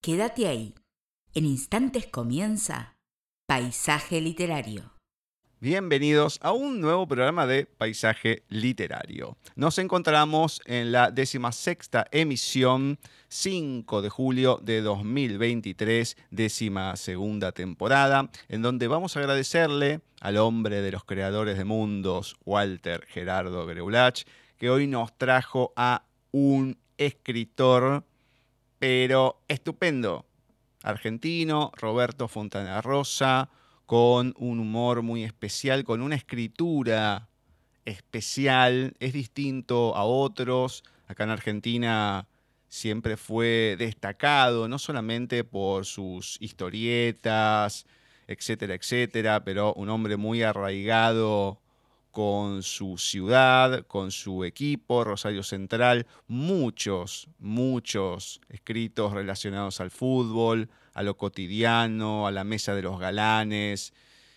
Quédate ahí. En instantes comienza Paisaje Literario. Bienvenidos a un nuevo programa de Paisaje Literario. Nos encontramos en la decimasexta emisión, 5 de julio de 2023, décima segunda temporada, en donde vamos a agradecerle al hombre de los creadores de mundos, Walter Gerardo Greulach, que hoy nos trajo a un escritor, pero estupendo, argentino, Roberto Fontana Rosa, con un humor muy especial, con una escritura especial, es distinto a otros. Acá en Argentina siempre fue destacado, no solamente por sus historietas, etcétera, etcétera, pero un hombre muy arraigado con su ciudad, con su equipo, Rosario Central, muchos, muchos escritos relacionados al fútbol, a lo cotidiano, a la mesa de los galanes.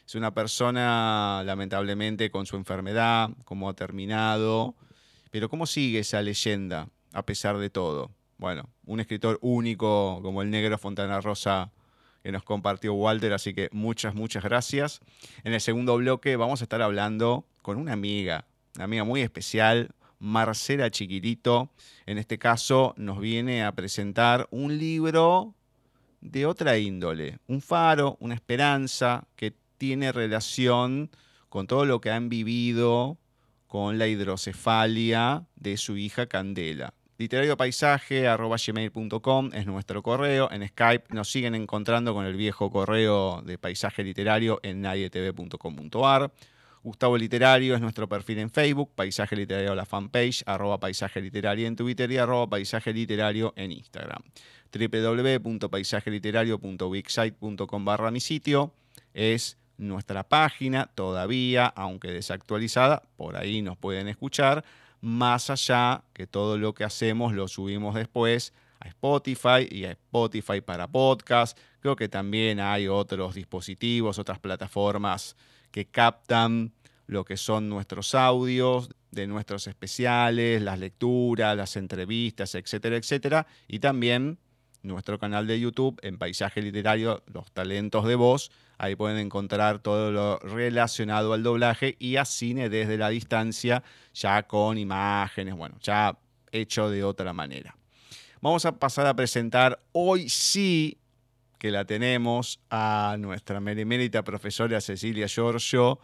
Es una persona, lamentablemente, con su enfermedad, como ha terminado. Pero ¿cómo sigue esa leyenda, a pesar de todo? Bueno, un escritor único como el negro Fontana Rosa que nos compartió Walter, así que muchas, muchas gracias. En el segundo bloque vamos a estar hablando con una amiga, una amiga muy especial, Marcela Chiquilito. En este caso nos viene a presentar un libro de otra índole, un faro, una esperanza que tiene relación con todo lo que han vivido con la hidrocefalia de su hija Candela. Literariopaisaje.com es nuestro correo. En Skype nos siguen encontrando con el viejo correo de paisaje literario en nadietv.com.ar. Gustavo Literario es nuestro perfil en Facebook, Paisaje Literario la fanpage, arroba Paisaje Literario en Twitter y arroba Paisaje Literario en Instagram www.paisajeliterario.wixsite.com barra mi sitio. Es nuestra página todavía, aunque desactualizada, por ahí nos pueden escuchar. Más allá que todo lo que hacemos lo subimos después a Spotify y a Spotify para podcast. Creo que también hay otros dispositivos, otras plataformas que captan lo que son nuestros audios, de nuestros especiales, las lecturas, las entrevistas, etcétera, etcétera. Y también nuestro canal de YouTube en Paisaje Literario, Los Talentos de Voz. Ahí pueden encontrar todo lo relacionado al doblaje y a cine desde la distancia, ya con imágenes, bueno, ya hecho de otra manera. Vamos a pasar a presentar hoy sí que la tenemos a nuestra merimérita profesora Cecilia Giorgio.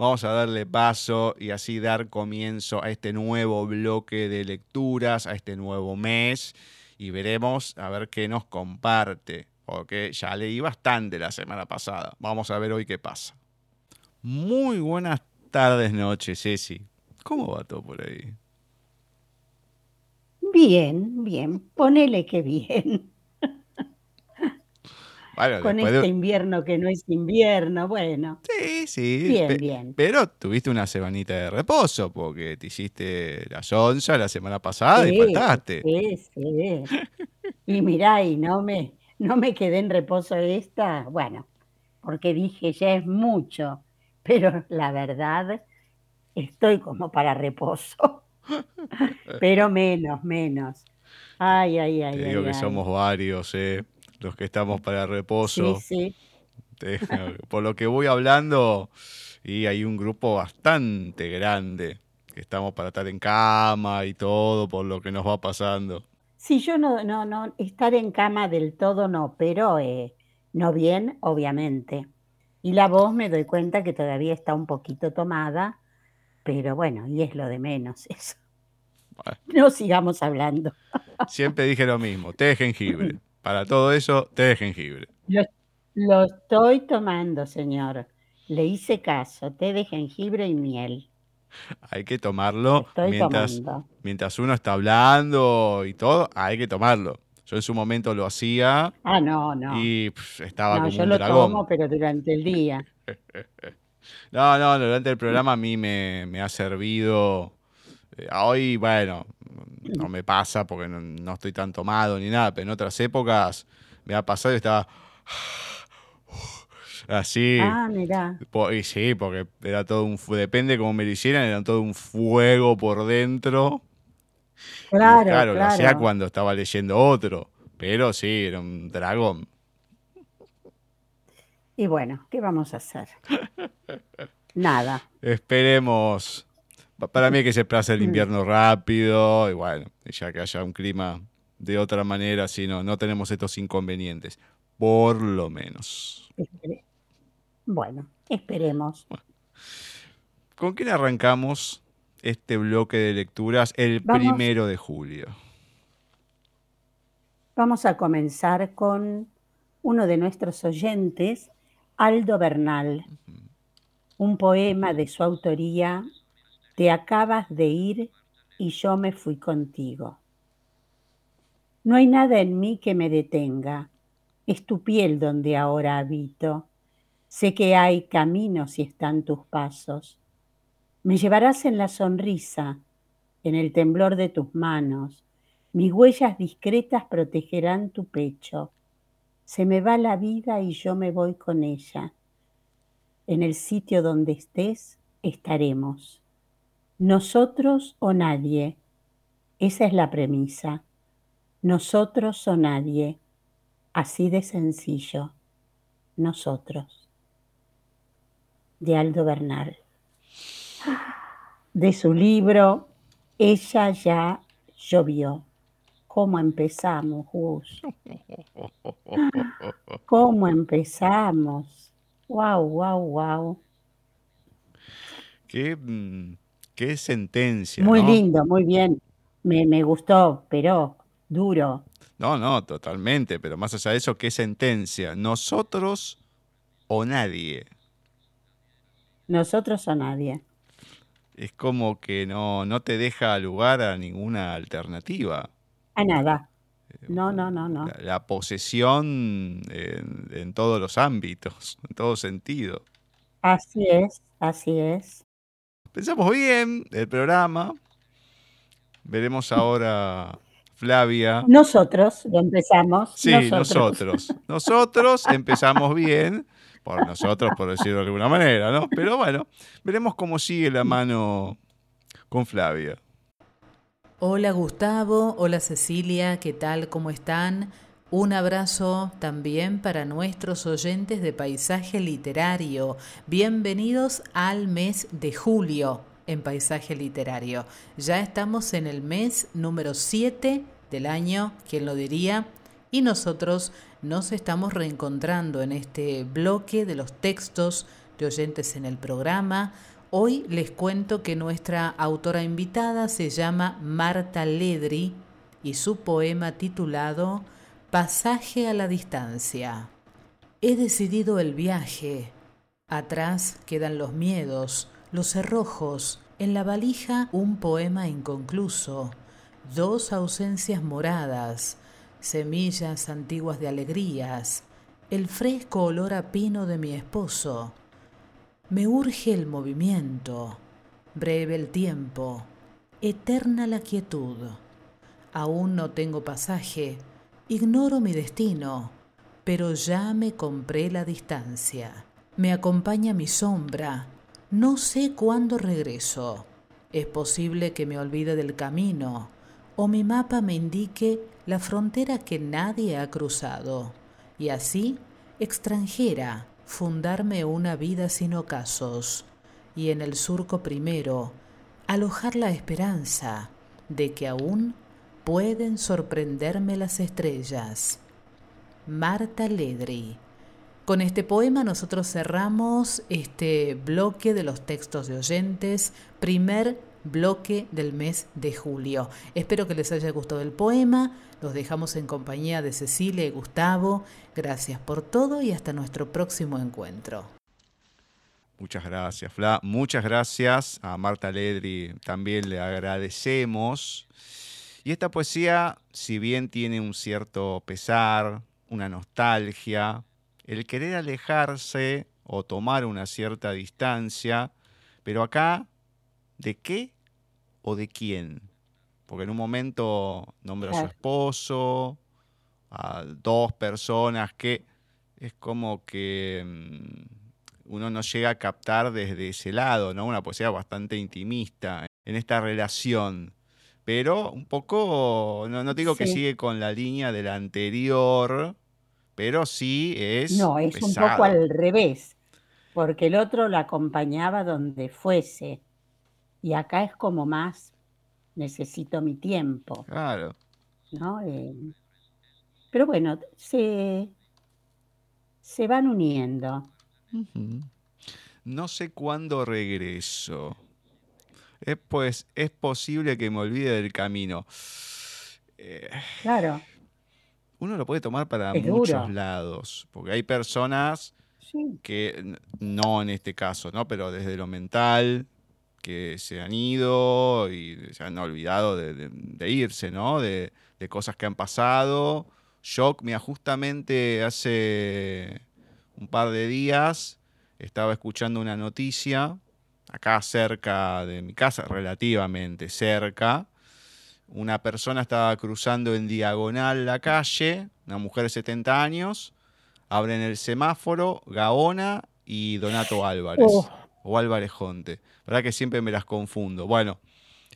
Vamos a darle paso y así dar comienzo a este nuevo bloque de lecturas, a este nuevo mes y veremos a ver qué nos comparte, porque ya leí bastante la semana pasada. Vamos a ver hoy qué pasa. Muy buenas tardes, noches, Ceci. ¿Cómo va todo por ahí? Bien, bien. Ponele que bien. Con este invierno que no es invierno, bueno. Sí, sí. Bien, bien. Pero tuviste una semanita de reposo porque te hiciste la sonza la semana pasada y faltaste. Sí, sí. y mirá, y no me, no me quedé en reposo esta, bueno, porque dije, ya es mucho, pero la verdad, estoy como para reposo. pero menos, menos. Ay, ay, ay. Te digo que somos varios, ¿eh? Los que estamos para reposo. Sí, sí. Por lo que voy hablando, y hay un grupo bastante grande que estamos para estar en cama y todo por lo que nos va pasando. Sí, yo no, no, no, estar en cama del todo no, pero eh, no bien, obviamente. Y la voz me doy cuenta que todavía está un poquito tomada, pero bueno, y es lo de menos eso. No sigamos hablando. Siempre dije lo mismo, té de jengibre. Para todo eso, té de jengibre. Lo, estoy tomando, señor. Le hice caso, té de jengibre y miel. Hay que tomarlo mientras, mientras uno está hablando y todo, hay que tomarlo. Yo en su momento lo hacía. Ah, no, no. Y estaba como yo un lo dragón. tomo, pero durante el día. no, no, durante el programa a mí me, me ha servido. Eh, hoy, bueno, no me pasa porque no, estoy tan tomado ni nada, pero en otras épocas me ha pasado y estaba así. Ah, mirá. Y sí, porque era todo un depende cómo me lo hicieran, era todo un fuego por dentro. Claro, claro. lo hacía cuando estaba leyendo otro. Pero sí, era un dragón. Y bueno, ¿qué vamos a hacer? Nada. Esperemos. Para mí que se pase el invierno rápido y bueno, ya que haya un clima de otra manera, si no, no tenemos estos inconvenientes. Por lo menos. Bueno, esperemos. ¿Con quién arrancamos este bloque de lecturas el primero de julio? Vamos a comenzar con uno de nuestros oyentes, Aldo Bernal, un poema de su autoría, Te acabas de ir y yo me fui contigo. No hay nada en mí que me detenga, es tu piel donde ahora habito. Sé que hay caminos y están tus pasos. Me llevarás en la sonrisa, en el temblor de tus manos. Mis huellas discretas protegerán tu pecho. Se me va la vida y yo me voy con ella. En el sitio donde estés, estaremos. Nosotros o nadie. Esa es la premisa. Nosotros o nadie. Así de sencillo. Nosotros. De Aldo Bernal. De su libro Ella ya llovió. ¿Cómo empezamos, Gus? ¿Cómo empezamos? Wow, wow, wow. Qué, mm, qué sentencia. Muy lindo, muy bien. Me, me gustó, pero duro. No, no, totalmente, pero más allá de eso, qué sentencia. Nosotros o nadie. Nosotros o nadie. Es como que no, no te deja lugar a ninguna alternativa. A nada. No, no, no, no. La, posesión en, todos los ámbitos, en todo sentido. Así es, así es. Pensamos bien el programa. Veremos ahora, Flavia. Nosotros lo empezamos. Sí, nosotros. Nosotros, empezamos bien. Por nosotros, por decirlo de alguna manera, ¿no? Pero bueno, veremos cómo sigue la mano con Flavia. Hola Gustavo, hola Cecilia, ¿qué tal? ¿Cómo están? Un abrazo también para nuestros oyentes de Paisaje Literario. Bienvenidos al mes de julio en Paisaje Literario. Ya estamos en el mes número 7 del año, ¿quién lo diría? Y nosotros nos estamos reencontrando en este bloque de los textos de oyentes en el programa Hoy les cuento que nuestra autora invitada se llama Marta Ledri y su poema titulado Pasaje a la distancia. He decidido el viaje. Atrás quedan los miedos, los cerrojos, en la valija un poema inconcluso, dos ausencias moradas, semillas antiguas de alegrías, el fresco olor a pino de mi esposo, me urge el movimiento, breve el tiempo, eterna la quietud. Aún no tengo pasaje, ignoro mi destino, pero ya me compré la distancia. Me acompaña mi sombra, no sé cuándo regreso. Es posible que me olvide del camino, o mi mapa me indique la frontera que nadie ha cruzado, y así, extranjera, fundarme una vida sin ocasos y en el surco primero alojar la esperanza de que aún pueden sorprenderme las estrellas. Marta Ledri. Con este poema nosotros cerramos este bloque de los textos de oyentes, primer bloque del mes de julio. Espero que les haya gustado el poema. Los dejamos en compañía de Cecilia y Gustavo. Gracias por todo y hasta nuestro próximo encuentro. Muchas gracias, Fla. Muchas gracias a Marta Ledri. También le agradecemos. Y esta poesía, si bien tiene un cierto pesar, una nostalgia, el querer alejarse o tomar una cierta distancia, pero acá de qué o de quién. Porque en un momento nombra a su esposo, a dos personas que es como que mm, uno no llega a captar desde ese lado, ¿no? Una poesía bastante intimista en esta relación. Pero un poco, no, no digo que sigue con la línea del anterior, pero sí es No, es un poco al revés, porque el otro la acompañaba donde fuese, y acá es como más, necesito mi tiempo, Claro. ¿no? Eh, pero bueno, se, se van uniendo. No sé cuándo regreso. Es, pues, es posible que me olvide del camino. Eh, Claro, uno lo puede tomar para es muchos duro. lados, porque hay personas Sí, que, no en este caso, ¿no? Pero desde lo mental, que se han ido y se han olvidado de, de- de irse, ¿no? De, de cosas que han pasado. Yo, mira, justamente hace un par de días estaba escuchando una noticia, acá cerca de mi casa, relativamente cerca. Una persona estaba cruzando en diagonal la calle, una mujer de 70 años, abren el semáforo, Gaona y Donato Álvarez. Oh, O Álvarez Jonte. ¿Verdad que siempre me las confundo? Bueno,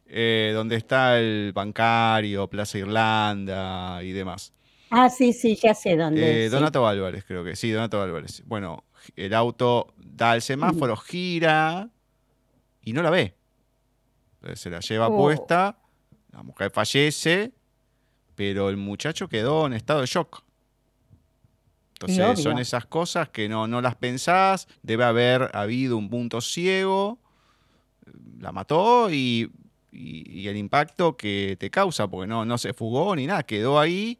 eh, donde está el bancario, Plaza Irlanda y demás. Ah, sí, sí, ya sé dónde Eh, sí. Donato Álvarez, creo que sí, Donato Álvarez. Bueno, el auto da el semáforo, gira y no la ve. Entonces se la lleva Oh. puesta, la mujer fallece, pero el muchacho quedó en estado de shock. Entonces son esas cosas que no, no las pensás, debe haber habido un punto ciego, la mató y, y- y el impacto que te causa, porque no, no se fugó ni nada, quedó ahí,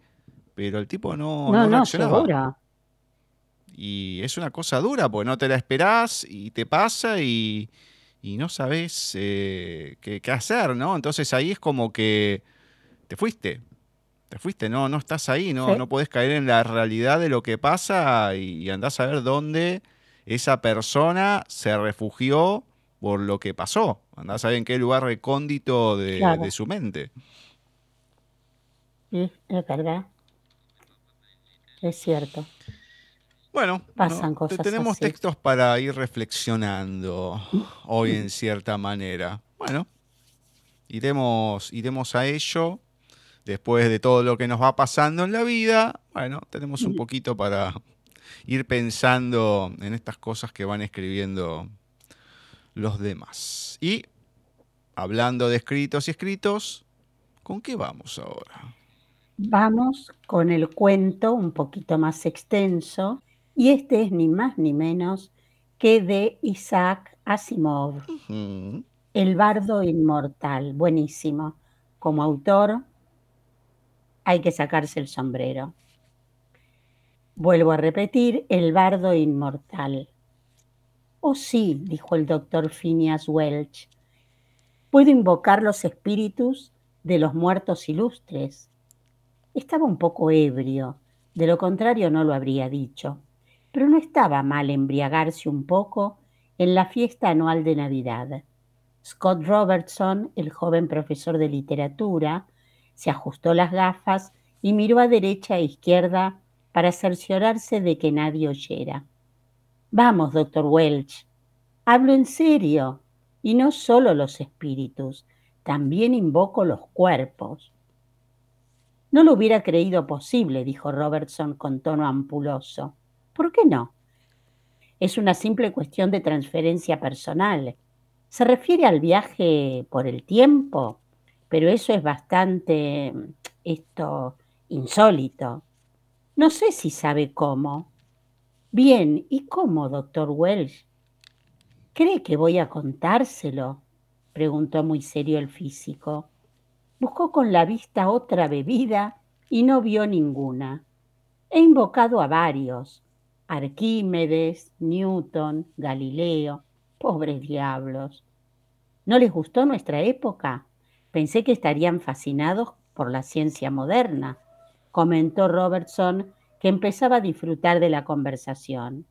pero el tipo no, No, no no, reaccionaba. seguro. Y es una cosa dura, porque no te la esperás y te pasa y, y no sabes eh, qué, qué hacer, ¿no? Entonces ahí es como que te fuiste, te fuiste, no, no estás ahí, no, Sí. no podés caer en la realidad de lo que pasa y, y andás a ver dónde esa persona se refugió por lo que pasó. Andás a ver en qué lugar recóndito de, Claro. de su mente. Sí, es verdad. Es cierto. Bueno, Pasan no, te- cosas tenemos así. textos para ir reflexionando hoy en cierta manera. Bueno, iremos, iremos a ello. Después de todo lo que nos va pasando en la vida, bueno, tenemos un poquito para ir pensando en estas cosas que van escribiendo los demás. Y hablando de escritos y escritos, ¿con qué vamos ahora? Vamos con el cuento un poquito más extenso, y este es ni más ni menos que de Isaac Asimov, El bardo inmortal. Buenísimo. Como autor, hay que sacarse el sombrero. Vuelvo a repetir, El bardo inmortal. Oh sí, dijo el doctor Phineas Welch, puedo invocar los espíritus de los muertos ilustres. Estaba un poco ebrio, de lo contrario no lo habría dicho, pero no estaba mal embriagarse un poco en la fiesta anual de Navidad. Scott Robertson, el joven profesor de literatura, se ajustó las gafas y miró a derecha e izquierda para cerciorarse de que nadie oyera. Vamos, doctor Welch, hablo en serio, y no solo los espíritus, también invoco los cuerpos. No lo hubiera creído posible, dijo Robertson con tono ampuloso. ¿Por qué no? Es una simple cuestión de transferencia personal. Se refiere al viaje por el tiempo, pero eso es bastante, esto, insólito. No sé si sabe cómo. Bien, ¿y cómo, doctor Welsh? ¿Cree que voy a contárselo? preguntó muy serio el físico. Buscó con la vista otra bebida y no vio ninguna. He invocado a varios, Arquímedes, Newton, Galileo, pobres diablos. ¿No les gustó nuestra época? Pensé que estarían fascinados por la ciencia moderna, comentó Robertson, que empezaba a disfrutar de la conversación.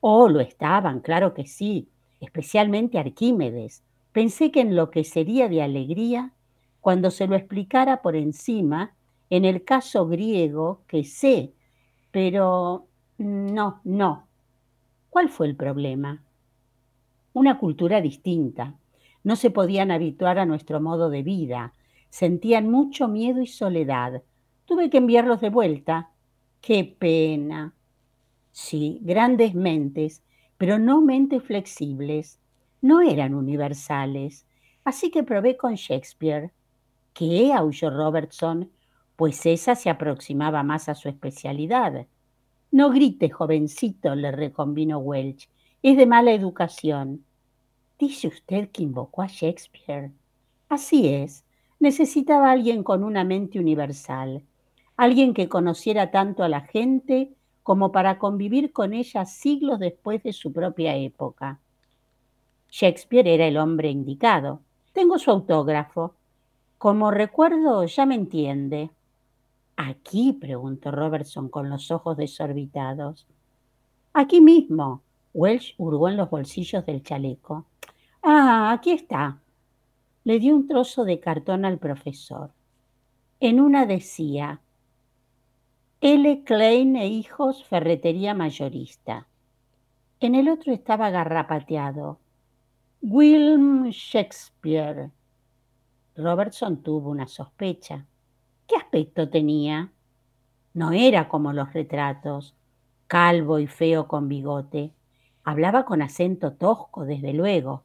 Oh, lo estaban, claro que sí, especialmente Arquímedes. Pensé que enloquecería de alegría cuando se lo explicara por encima en el caso griego que sé, pero no, no. ¿Cuál fue el problema? Una cultura distinta. no se podían habituar a nuestro modo de vida, sentían mucho miedo y soledad. Tuve que enviarlos de vuelta. Qué pena. Sí, grandes mentes, pero no mentes flexibles. No eran universales. Así que probé con Shakespeare. ¿Qué? aulló Robertson, pues esa se aproximaba más a su especialidad. No grite, jovencito, le reconvino Welch. Es de mala educación. Dice usted que invocó a Shakespeare. Así es. Necesitaba alguien con una mente universal, alguien que conociera tanto a la gente como para convivir con ella siglos después de su propia época. Shakespeare era el hombre indicado. Tengo su autógrafo. Como recuerdo, ya me entiende. ¿Aquí? preguntó Robertson con los ojos desorbitados. Aquí mismo. Welsh hurgó en los bolsillos del chaleco. Ah, aquí está. Le dio un trozo de cartón al profesor. En una decía, L. Klein e Hijos, Ferretería Mayorista. En el otro estaba garrapateado, William Shakespeare. Robertson tuvo una sospecha. ¿Qué aspecto tenía? No era como los retratos, calvo y feo con bigote. Hablaba con acento tosco, desde luego.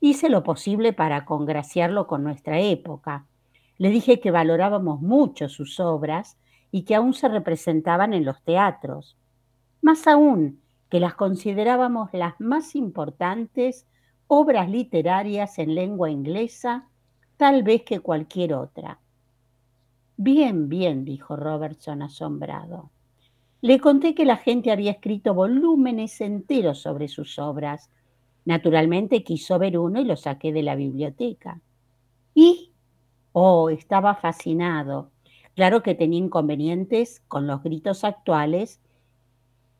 Hice lo posible para congraciarlo con nuestra época. Le dije que valorábamos mucho sus obras y que aún se representaban en los teatros. Más aún, que las considerábamos las más importantes obras literarias en lengua inglesa, tal vez que cualquier otra. Bien, bien, dijo Robertson asombrado. Le conté que la gente había escrito volúmenes enteros sobre sus obras. Naturalmente quiso ver uno y lo saqué de la biblioteca. ¿Y? Oh, estaba fascinado. Claro que tenía inconvenientes con los gritos actuales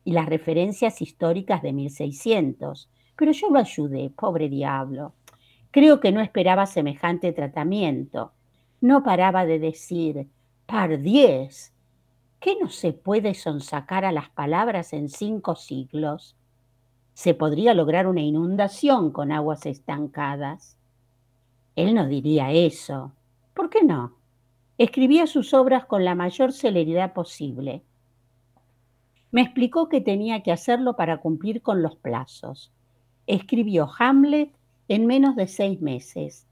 y las referencias históricas de 1600, pero yo lo ayudé, pobre diablo. Creo que no esperaba semejante tratamiento. No paraba de decir, par diez, ¿qué no se puede sonsacar a las palabras en cinco siglos? Se podría lograr una inundación con aguas estancadas. Él no diría eso. ¿Por qué no? Escribía sus obras con la mayor celeridad posible. Me explicó que tenía que hacerlo para cumplir con los plazos. Escribió Hamlet en menos de seis meses.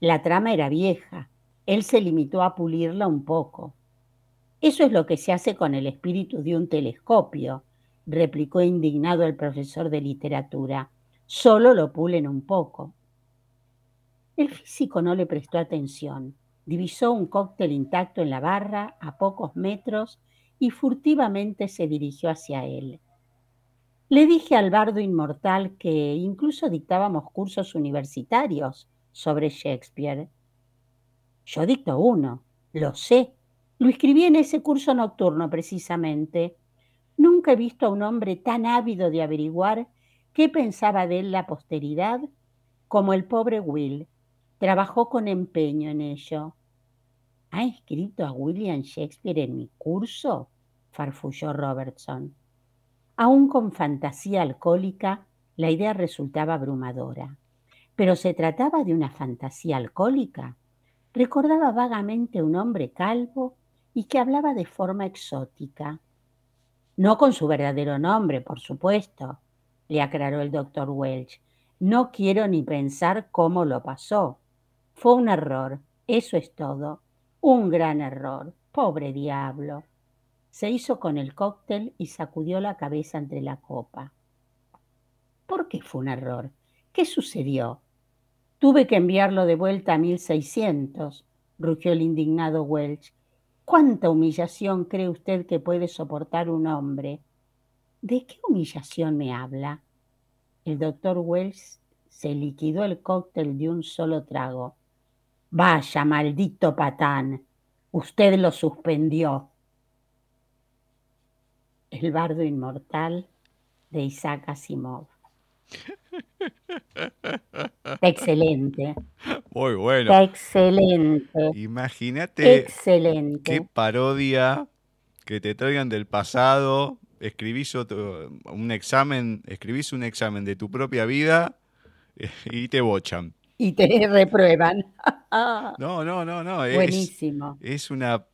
La trama era vieja, él se limitó a pulirla un poco. Eso es lo que se hace con el espíritu de un telescopio, replicó indignado el profesor de literatura. Solo lo pulen un poco. El físico no le prestó atención. Divisó un cóctel intacto en la barra a pocos metros y furtivamente se dirigió hacia él. Le dije al bardo inmortal que incluso dictábamos cursos universitarios sobre Shakespeare yo dicto uno, lo sé. Lo escribí en ese curso nocturno precisamente. Nunca he visto a un hombre tan ávido de averiguar qué pensaba de él la posteridad como el pobre Will. Trabajó con empeño en ello. ¿Ha escrito a William Shakespeare en mi curso? farfulló Robertson. Aún con fantasía alcohólica, la idea resultaba abrumadora. Pero se trataba de una fantasía alcohólica. Recordaba vagamente un hombre calvo y que hablaba de forma exótica. No con su verdadero nombre, por supuesto, le aclaró el doctor Welch. No quiero ni pensar cómo lo pasó. Fue un error, eso es todo. Un gran error. Pobre diablo. Se hizo con el cóctel y sacudió la cabeza entre la copa. ¿Por qué fue un error? ¿Qué sucedió? Tuve que enviarlo de vuelta a 1600, rugió el indignado Welch. ¿Cuánta humillación cree usted que puede soportar un hombre? ¿De qué humillación me habla? El doctor Welch se liquidó el cóctel de un solo trago. Vaya, maldito patán. Usted lo suspendió. El bardo inmortal de Isaac Asimov. Excelente. Muy bueno. Excelente. Imagínate Excelente. qué parodia que te traigan del pasado. Escribís otro, un examen, escribís un examen de tu propia vida eh, y te bochan. y te reprueban. No, no, no, no. es- Buenísimo. Es una,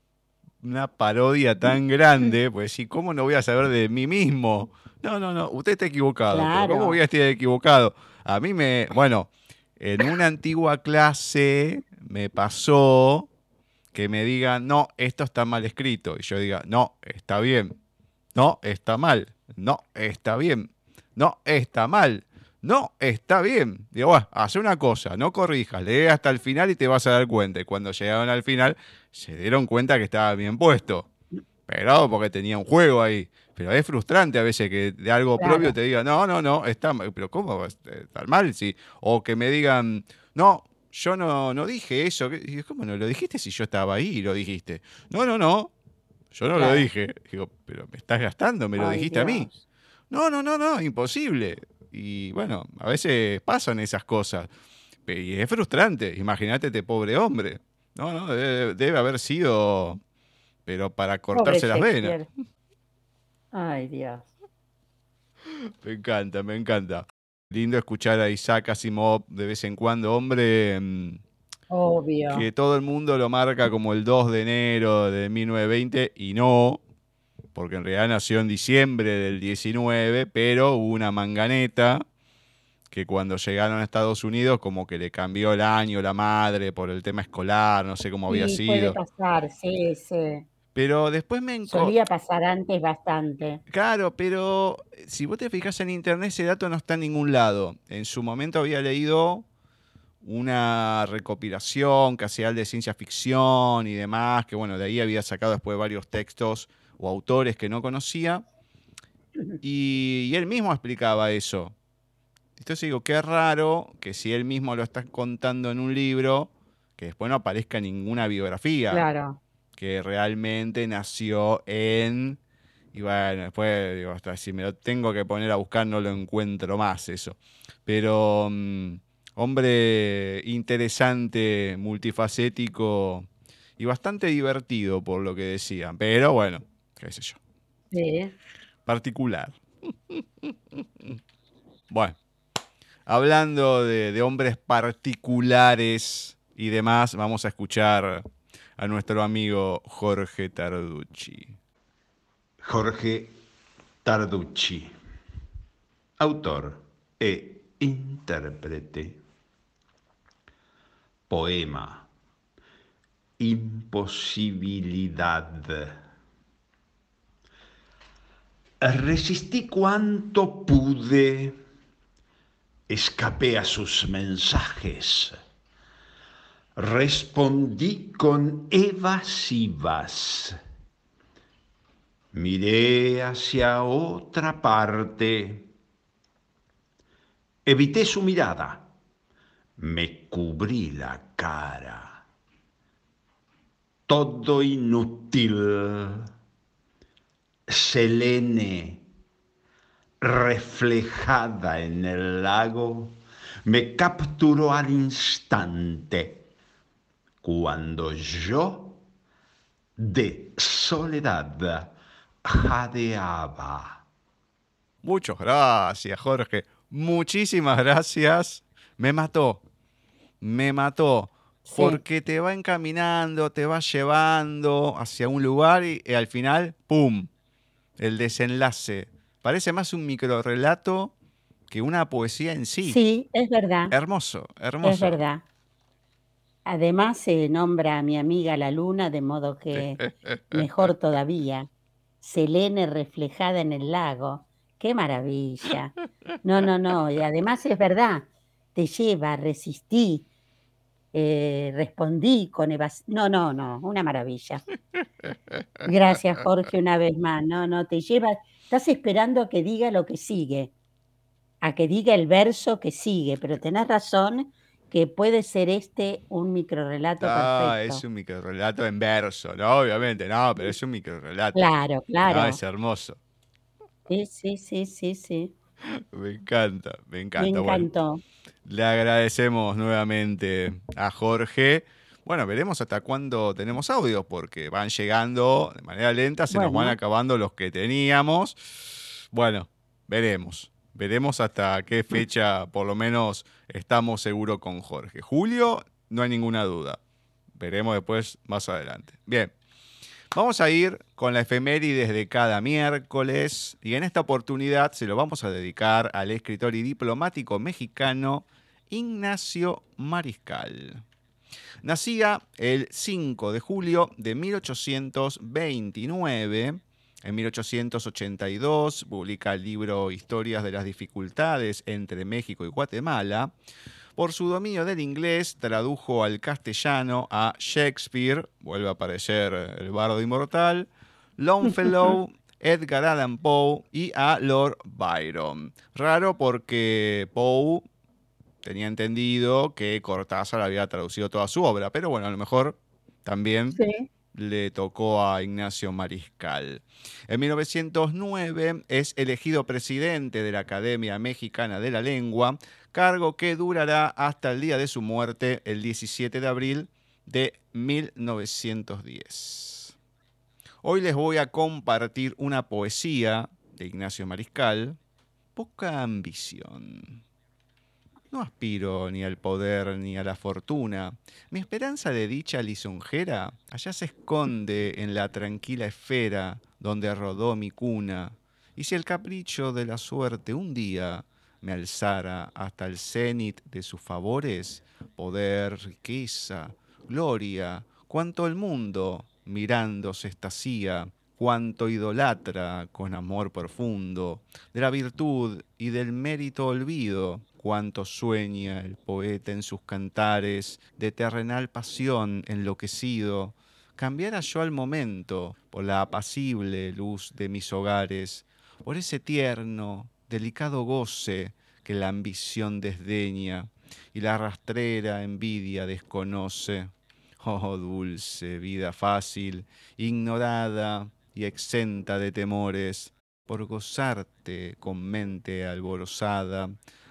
una parodia tan grande, pues sí, ¿cómo no voy a saber de mí mismo? No, no, no, usted está equivocado. pero. ¿Cómo voy a estar equivocado? A mí me, bueno, en una antigua clase me pasó que me digan, no, esto está mal escrito. Y yo diga, no, está bien. No, está mal. No, está bien. No, está mal. No, está bien. Digo, bueno, hace una cosa, no corrijas, lee hasta el final y te vas a dar cuenta. Y cuando llegaron al final, se dieron cuenta que estaba bien puesto. Pero porque tenía un juego ahí. Pero es frustrante a veces que de algo Claro. propio te digan, no, no, no, está mal. Pero ¿cómo estar mal? Sí. O que me digan, no, yo no, no dije eso. ¿Cómo no lo dijiste si yo estaba ahí y lo dijiste? No, no, no. Yo no lo dije. Digo, pero me estás gastando, me lo Ay, dijiste a mí. No, no, no, no, imposible. Y bueno, a veces pasan esas cosas. Y es frustrante. Imagínate este pobre hombre. No, no, debe, debe haber sido, pero para cortarse Pobre las venas. Ay, Dios. Me encanta, me encanta. Lindo escuchar a Isaac Asimov de vez en cuando, hombre, mm, Obvio. que todo el mundo lo marca como el 2 de enero de 1920 y no, porque en realidad nació en diciembre del 19, pero hubo una manganeta que cuando llegaron a Estados Unidos como que le cambió el año la madre por el tema escolar, no sé cómo había Sí, puede sido. pasar, sí, sí. Pero después me enco- Solía pasar antes bastante. Claro, pero si vos te fijas en internet, ese dato no está en ningún lado. En su momento había leído una recopilación casi de ciencia ficción y demás, que bueno, de ahí había sacado después varios textos o autores que no conocía. Y, y él mismo explicaba eso. Entonces digo, qué raro que si él mismo lo está contando en un libro, que después no aparezca ninguna biografía Claro. Que realmente nació en. Y bueno, después, digo, hasta si me lo tengo que poner a buscar, no lo encuentro más eso. Pero, mm, hombre interesante, multifacético y bastante divertido por lo que decían. Pero bueno, qué sé yo, Sí. particular. Bueno, hablando de, de hombres particulares y demás, vamos a escuchar a nuestro amigo Jorge Tarducci. Jorge Tarducci, autor e intérprete. Poema. Imposibilidad. Resistí cuanto pude. Escapé a sus mensajes. Respondí con evasivas. Miré hacia otra parte. Evité su mirada. Me cubrí la cara. Todo inútil. Selene, reflejada en el lago, me capturó al instante cuando yo de soledad jadeaba. Muchas gracias, Jorge. Muchísimas gracias. Me mató. Me mató. Sí. Porque te va encaminando, te va llevando hacia un lugar y, y al final, ¡pum! El desenlace. Parece más un microrelato que una poesía en sí. Sí, es verdad. Hermoso, hermoso. Es verdad. Además se nombra a mi amiga la luna, de modo que mejor todavía. Selene reflejada en el lago. ¡Qué maravilla! No, no, no. Y además es verdad. Te lleva, resistí, eh, respondí con evas... No, no, no. Una maravilla. Gracias, Jorge, una vez más. No, no, te lleva. Estás esperando a que diga lo que sigue, a que diga el verso que sigue, pero tenés razón que puede ser este un microrelato Ah, perfecto. es un microrelato en verso, ¿no? Obviamente, no, pero es un microrelato. Claro, claro. Es hermoso. Sí, sí, sí, sí, sí. Me encanta, me Me encanta. Bueno, encantó. le agradecemos nuevamente a Jorge. Bueno, veremos hasta cuándo tenemos audios, porque van llegando de manera lenta, se nos van acabando los que teníamos. Bueno, veremos. Veremos hasta qué fecha, por lo menos, estamos seguros con Jorge. Julio, no hay ninguna duda. Veremos después más adelante. Bien, vamos a ir con la efemérides de cada miércoles y en esta oportunidad se lo vamos a dedicar al escritor y diplomático mexicano Ignacio Mariscal. Nacía el 5 de julio de 1829 en 1882 publica el libro Historias de las dificultades entre México y Guatemala. Por su dominio del inglés, tradujo al castellano a Shakespeare, vuelve a aparecer el bardo inmortal, Longfellow, Edgar Allan Poe y a Lord Byron. Raro porque Poe tenía entendido que Cortázar había traducido toda su obra, pero bueno, a lo mejor también le tocó a Ignacio Mariscal. En 1909 es elegido presidente de la Academia Mexicana de la Lengua, cargo que durará hasta el día de su muerte, el 17 de abril de 1910. Hoy les voy a compartir una poesía de Ignacio Mariscal, Poca ambición. No aspiro ni al poder ni a la fortuna. Mi esperanza de dicha lisonjera allá se esconde en la tranquila esfera donde rodó mi cuna. Y si el capricho de la suerte un día me alzara hasta el cenit de sus favores, poder, riqueza, gloria, cuanto el mundo mirando se estacía, cuanto idolatra con amor profundo, de la virtud y del mérito olvido, cuánto sueña el poeta en sus cantares, de terrenal pasión enloquecido, cambiara yo al momento por la apacible luz de mis hogares, por ese tierno, delicado goce que la ambición desdeña y la rastrera envidia desconoce. Oh dulce vida fácil, ignorada y exenta de temores, por gozarte con mente alborozada,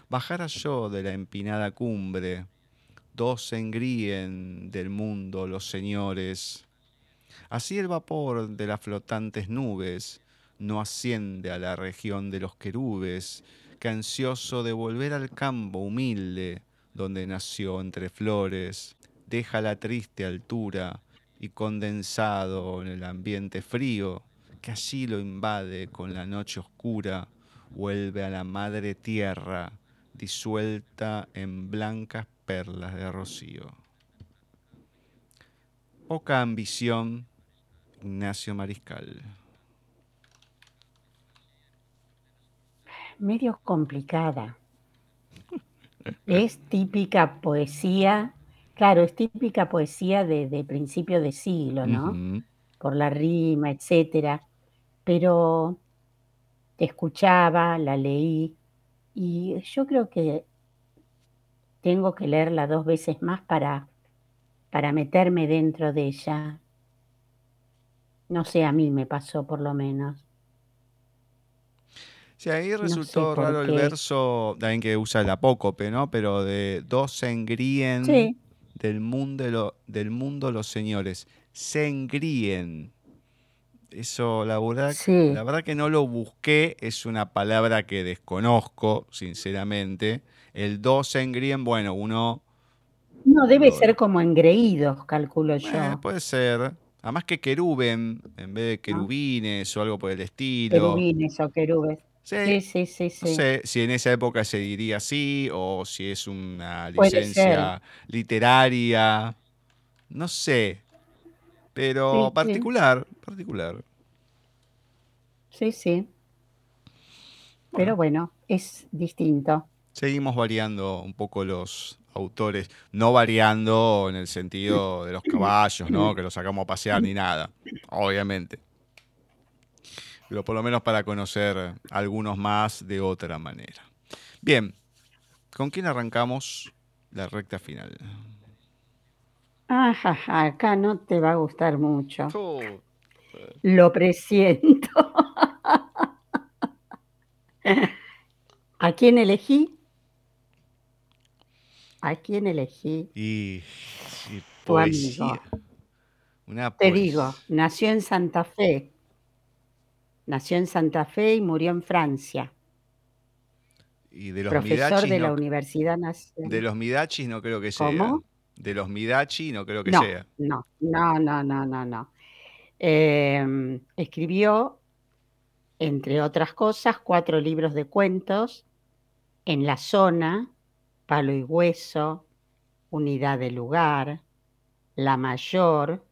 bajara yo de la empinada cumbre, dos engríen del mundo los señores. Así el vapor de las flotantes nubes no asciende a la región de los querubes, que ansioso de volver al campo humilde, donde nació entre flores, deja la triste altura y condensado en el ambiente frío, que allí lo invade con la noche oscura, vuelve a la madre tierra disuelta en blancas perlas de rocío. Poca ambición, Ignacio Mariscal. Medio complicada. Es típica poesía, claro, es típica poesía de, principio de siglo, ¿no? Por la rima, etcétera. Pero te escuchaba, la leí, y yo creo que tengo que leerla dos veces más para, para meterme dentro de ella. No sé, a mí me pasó por lo menos. Sí, ahí resultó raro el verso, también que usa el apócope, ¿no? Pero de dos se engríen del, mundo, del mundo los señores. Se engríen. Eso, la verdad, la verdad que no lo busqué, es una palabra que desconozco, sinceramente. El dos engrien, bueno, uno... No, debe ser como engreídos, calculo yo. puede ser. Además que queruben, en vez de ah. querubines o algo por el estilo. Querubines o querubes. Sí, sí, sí, sí. No sé si en esa época se diría así o si es una licencia literaria. No sé. Pero particular, particular. Sí, sí. Pero bueno, es distinto. Seguimos variando un poco los autores, no variando en el sentido de los caballos, ¿no? Que los sacamos a pasear ni nada, obviamente. Pero por lo menos para conocer algunos más de otra manera. Bien, ¿con quién arrancamos la recta final? Ajá, acá no te va a gustar mucho. Lo presiento. ¿A quién elegí? ¿A quién elegí? Y, tu amigo. Te digo, nació en Santa Fe. Nació en Santa Fe y murió en Francia. Y de los profesor Midachis de la Universidad de Nacional. los Midachis no creo que sea. ¿Cómo? De los Midachi no creo que No, sea. no, no, no, no, no, no. Eh, escribió, entre otras cosas, cuatro libros de cuentos en la zona, Palo y Hueso, Unidad de Lugar, La Mayor,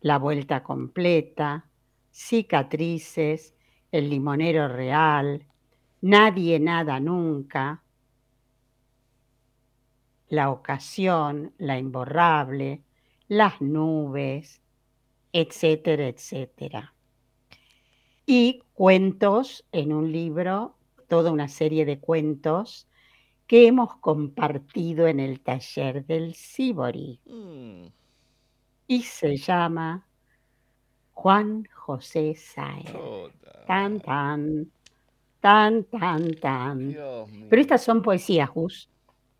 La Vuelta Completa, Cicatrices, El Limonero Real, Nadie Nada Nunca, La Ocasión, La Imborrable, Las Nubes, etcétera, etcétera. Y cuentos en un libro, toda una serie de cuentos que hemos compartido en el taller del Sibori. Mm, Y se llama Juan José puta Tan, tan, tan, tan, tan. Pero estas son poesías, Gus,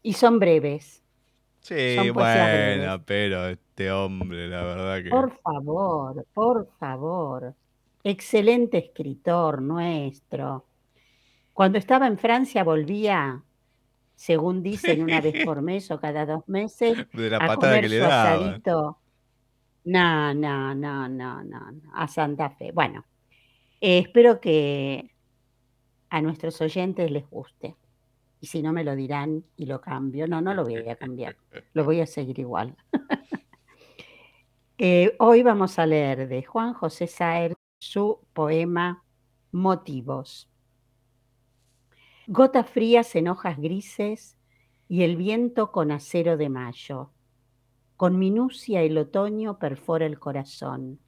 y son breves. Sí, son bueno, breves. pero este hombre, la verdad que. Por favor, por favor. Excelente escritor nuestro. Cuando estaba en Francia volvía, según dicen, una vez por mes o cada dos meses, De la a patada que comer le su daban. asadito. No, no, no, no, no, no, a Santa Fe. Bueno, eh, espero que a nuestros oyentes les guste. Y si no me lo dirán y lo cambio. No, no lo voy a cambiar. Lo voy a seguir igual. Eh, hoy vamos a leer de Juan José Saer su poema Motivos. Gotas frías en hojas grises y el viento con acero de mayo. Con minucia el otoño perfora el corazón.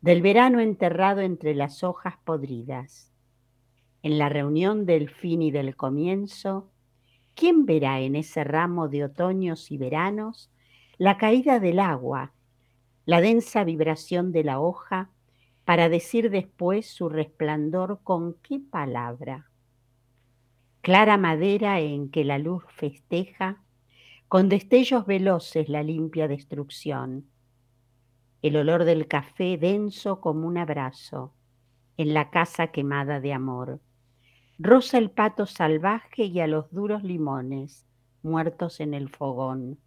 Del verano enterrado entre las hojas podridas. En la reunión del fin y del comienzo, ¿quién verá en ese ramo de otoños y veranos la caída del agua, la densa vibración de la hoja, para decir después su resplandor con qué palabra? Clara madera en que la luz festeja, con destellos veloces la limpia destrucción. El olor del café denso como un abrazo en la casa quemada de amor. Rosa el pato salvaje y a los duros limones muertos en el fogón.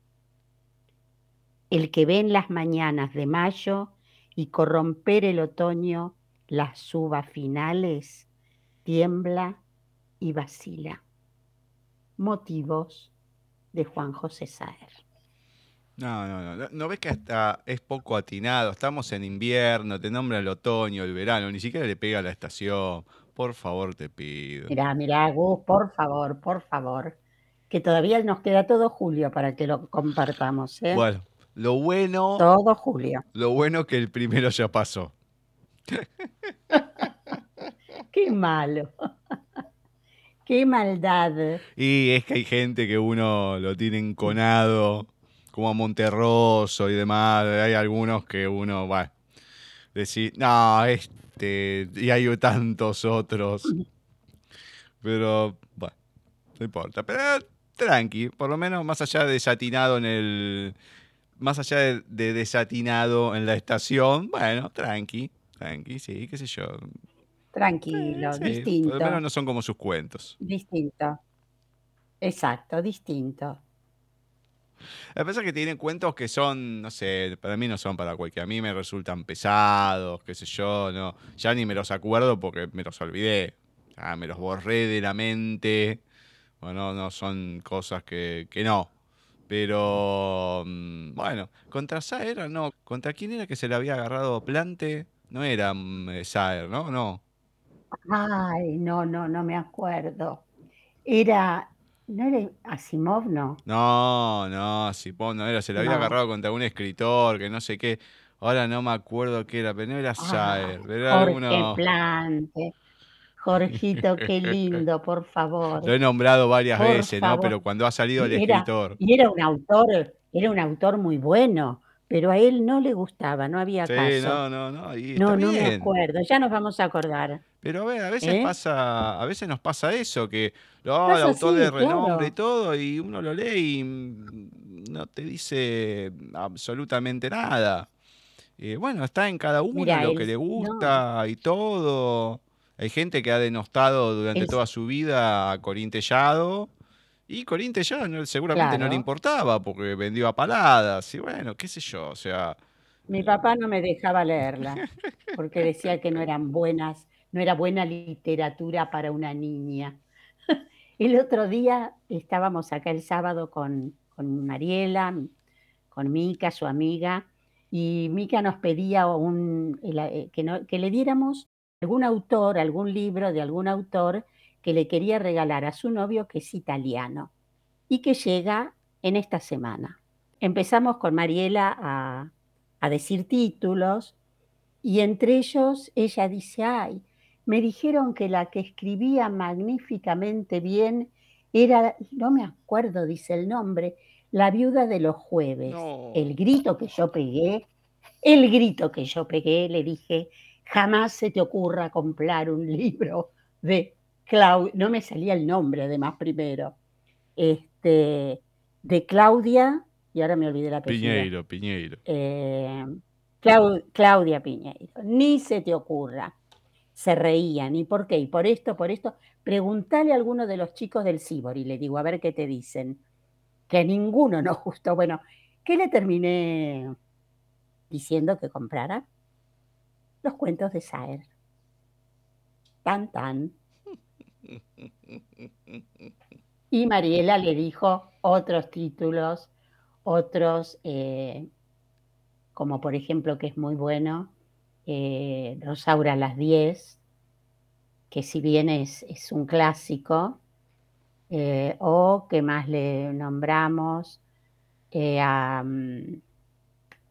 El que ve en las mañanas de mayo y corromper el otoño las uvas finales, tiembla y vacila. Motivos de Juan José Saer. No, no, no, no. ¿No ves que hasta es poco atinado? Estamos en invierno, te nombra el otoño, el verano, ni siquiera le pega la estación. Por favor, te pido. Mirá, mirá, Gus, por favor, por favor. Que todavía nos queda todo julio para que lo compartamos, ¿eh? Bueno, lo bueno, Todo julio. lo bueno que el primero ya pasó. Qué malo. Qué maldad. Y es que hay gente que uno lo tiene enconado, como a Monterroso y demás. Hay algunos que uno, bueno, decir, no, este, y hay tantos otros. Pero, bueno, no importa. Pero tranqui, por lo menos más allá de desatinado en el. Más allá de, de desatinado en la estación, bueno, tranqui, tranqui, sí, qué sé yo. Tranquilo, Sí, distinto. Por lo menos no son como sus cuentos. Distinto. Exacto, distinto. A pesar que tienen cuentos que son, no sé, para mí no son para cualquiera. A mí me resultan pesados, qué sé yo, no. Ya ni me los acuerdo porque me los olvidé. Me los borré de la mente. Bueno, no son cosas que, que no. Pero, mm, bueno, contra Saer no. ¿Contra quién era que se le había agarrado Plante? No era mm, eh, Saer, ¿no? No. Ay, no, no, no me acuerdo. Era, ¿no era Asimov? No. No, no, si po- no era, se le había No. agarrado contra un escritor, que no sé qué. Ahora no me acuerdo qué era, pero no era Ah, Saer, pero era Jorge alguno. Plante. Jorgito, qué lindo, por favor. Lo he nombrado varias Por veces, ¿no? Pero cuando ha salido el era- escritor. Y era un autor, era un autor muy bueno, pero a él no le gustaba, no había Sí, caso. no, no, no, y No, no me acuerdo, ya nos vamos a acordar. Pero a ver, a veces ¿Eh? pasa, a veces nos pasa eso, que lo Pasa el autor así, de renombre y todo, y uno lo lee y no te dice absolutamente nada. Eh, bueno, está en cada uno lo que le no. gusta y todo. Hay gente que ha denostado durante toda su vida a Corín Tellado. Y Corín Tellado no- seguramente no le importaba porque vendió a paladas. Y bueno, qué sé yo. O sea, Mi papá no me dejaba leerla porque decía que no eran buenas, no era buena literatura para una niña. El otro día estábamos acá el sábado con, con Mariela, con Mica, su amiga, y Mica nos pedía un, el- eh, que, no- que le diéramos algún autor, algún libro de algún autor que le quería regalar a su novio que es italiano y que llega en esta semana. Empezamos con Mariela a, a decir títulos y entre ellos ella dice, ay, me dijeron que la que escribía magníficamente bien era, no me acuerdo, dice el nombre, La viuda de los jueves. No. El grito que yo pegué, el grito que yo pegué, le dije, jamás se te ocurra comprar un libro de Claudia, no me salía el nombre además primero, este, de Claudia, y ahora me olvidé el apellido. Piñeiro, Piñeiro. Eh, Clau- Claudia Piñeiro, ni se te ocurra. Se reían, ¿y por qué? Y por esto, por esto. Preguntale a alguno de los chicos del Cibori, le digo, a ver qué te dicen. Que a ninguno nos gustó. Bueno, ¿qué le terminé diciendo que comprara? Los cuentos de Saer. Tan, tan. Y Mariela le dijo otros títulos, otros, eh, como por ejemplo, que es muy bueno, eh, Rosaura a las 10, que si bien es, es un clásico, eh, o que más le nombramos, eh, a, mm,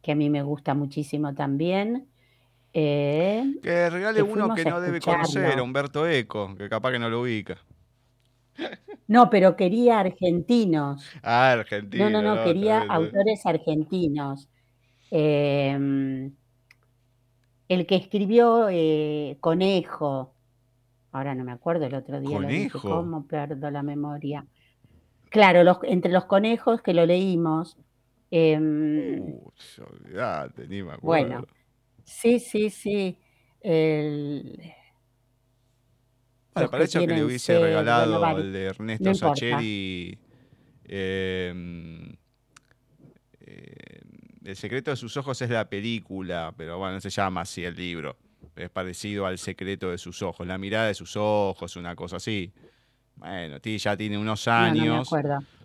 que a mí me gusta muchísimo también. eh, Que regale que uno que no debe conocer, a Humberto Eco, que capaz que no lo ubica. no, pero quería argentinos. Ah, argentino. No, no, no, quería autores argentinos. Eh, el que escribió eh, Conejo, ahora no me acuerdo, el otro día lo dije, ¿Conejo? ¿cómo pierdo la memoria? Claro, los- entre los conejos que lo leímos. em, Uh, olvidate, ni me acuerdo. Bueno, sí, sí, sí. el- Bueno, para eso que le hubiese sed, regalado bueno, vari- al de Ernesto no. Sacheri eh, eh, El secreto de sus ojos es la película, pero bueno, no se llama así el libro. Es parecido al secreto de sus ojos, la mirada de sus ojos, una cosa así. Bueno, ti- ya tiene unos No, no me años.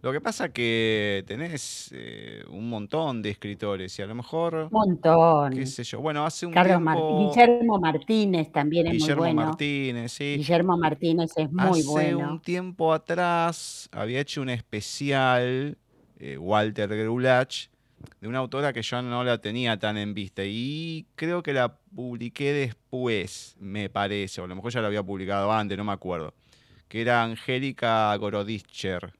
Lo que pasa que tenés eh, un montón de escritores y a lo mejor, Un montón. qué sé yo, bueno, hace un Carlos Mar- tiempo Guillermo Martínez también es Guillermo muy bueno. Martínez, sí. Guillermo Martínez es muy Hace bueno. un tiempo atrás había hecho un especial, eh, Walter Grulach, de una autora que yo no la tenía tan en vista y creo que la publiqué después, me parece, o a lo mejor ya la había publicado antes, no me acuerdo, que era Angélica Gorodischer.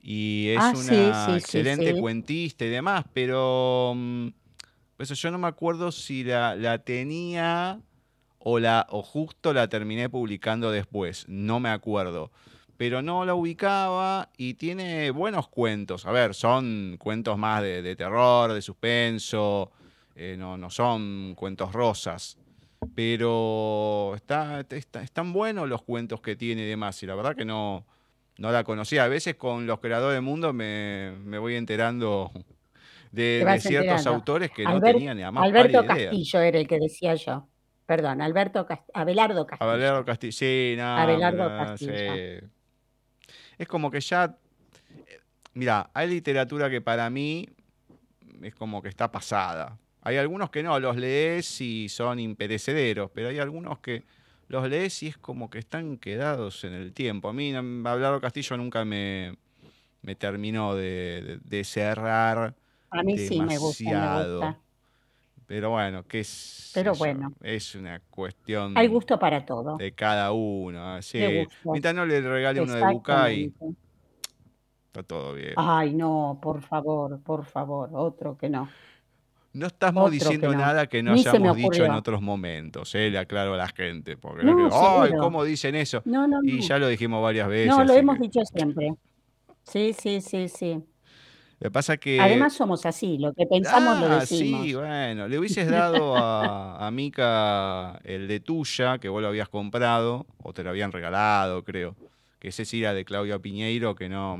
Y es Ah, una sí, sí, sí, excelente sí. cuentista y demás, pero mm, eso yo no me acuerdo si la, la tenía o, la, o justo la terminé publicando después, no me acuerdo. Pero no la ubicaba y tiene buenos cuentos. A ver, son cuentos más de, de terror, de suspenso, eh, no, no son cuentos rosas. Pero está, está- están buenos los cuentos que tiene y demás. Y la verdad que no, no la conocía. A veces con los creadores del mundo me, me voy enterando de, ciertos enterando. autores que no Albert- tenía ni la más Alberto idea. Castillo era el que decía yo. Perdón, Alberto Cast- Abelardo Castillo. Abelardo Castillo. Sí, no. Abelardo no, Castillo. sí. Es como que ya. Mira, hay literatura que para mí es como que está pasada. Hay algunos que no, los lees y son imperecederos, pero hay algunos que los lees y es como que están quedados en el tiempo. A mí, Abelardo Castillo nunca me, me terminó de, de- de cerrar. A mí sí me gusta, me demasiado. gusta. Pero bueno, qué es. Pero bueno. Es una cuestión Hay gusto para todo. de cada uno. Sí. De gusto. Mientras no le regale uno de Bucay, está todo bien. Ay, no, por favor, por favor, otro que no. No estamos otro diciendo que no. nada que no Ni hayamos dicho en otros momentos, eh, le aclaro a la gente. Porque No, no, es que, ay. ¿cómo dicen eso? Y ya lo dijimos varias veces. No, lo hemos que- dicho siempre. Sí, sí, sí, sí. Lo que pasa que... Además somos así, lo que pensamos lo Ah, decimos. sí, bueno, le hubieses dado a, a Mica el de tuya, que vos lo habías comprado, o te lo habían regalado, creo. Que ese sí era de Claudio Piñeiro, que no,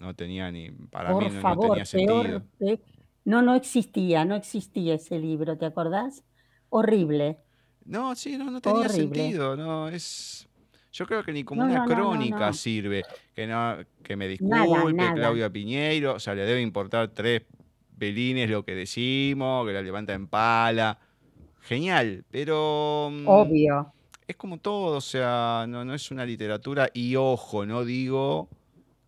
no tenía ni, para mí Por no, no favor, tenía peor. sentido. pe- No, no existía, no existía ese libro, ¿te acordás? Horrible, No, sí, no, no tenía horrible. sentido, no, es... Yo creo que ni como No, una no, crónica no. sirve. Que, no, que me Nada, disculpe nada. Claudio Piñeiro, o sea, le debe importar tres pelines lo que decimos, que la levanta en pala. Genial, pero mm, Obvio. es como todo, o sea, no, no es una literatura y ojo, no digo